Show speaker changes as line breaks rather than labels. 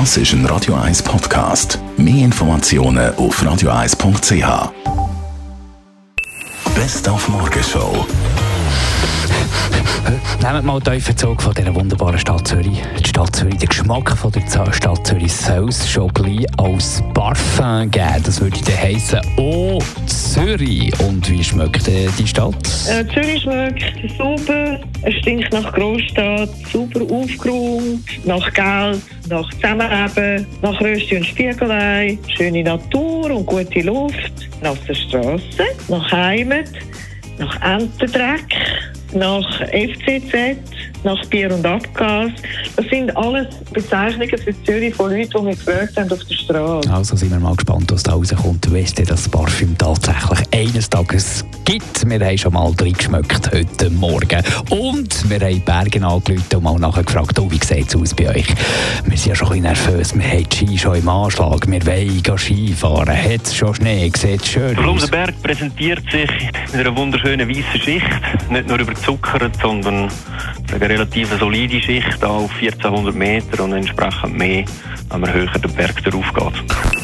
Das ist ein Radio 1 Podcast. Mehr Informationen auf radio1.ch. Best auf Morgenshow.
Nehmt mal den Zug von dieser wunderbaren Stadt Zürich. Die Stadt Zürich, der Geschmack von der Stadt Zürich soll es schon gleich als Parfum geben. Das würde dann heissen, oh, Zürich. Und wie schmeckt äh, die Stadt?
Äh, Zürich schmeckt super. Es stinkt nach Großstadt, super aufgeräumt, nach Geld, nach Zusammenleben, nach Rösti und Spiegelei, schöne Natur und gute Luft, nach der Straße, nach Heimat, nach Entendreck nach FCZ, nach Bier und Abgas. Das sind alles Bezeichnungen für Zürich von Leuten, die mich gefragt haben auf der Straße.
Also sind wir mal gespannt, was da rauskommt. Weißt du, das Parfüm tatsächlich eines Tages gibt? Wir haben schon mal reingeschmeckt heute Morgen. Und wir haben Bergen angerufen und mal nachher gefragt, oh, wie sieht es aus bei euch? Wir sind ja schon ein bisschen nervös. Wir haben die Ski schon im Anschlag. Wir wollen Skifahren. Hat es schon Schnee? Sieht schön aus?
Blumsenberg präsentiert sich mit einer wunderschönen weißen Schicht. Nicht nur über gezuckert, sondern eine relativ solide Schicht auf 1400 Meter und entsprechend mehr, wenn man höher den Berg darauf geht.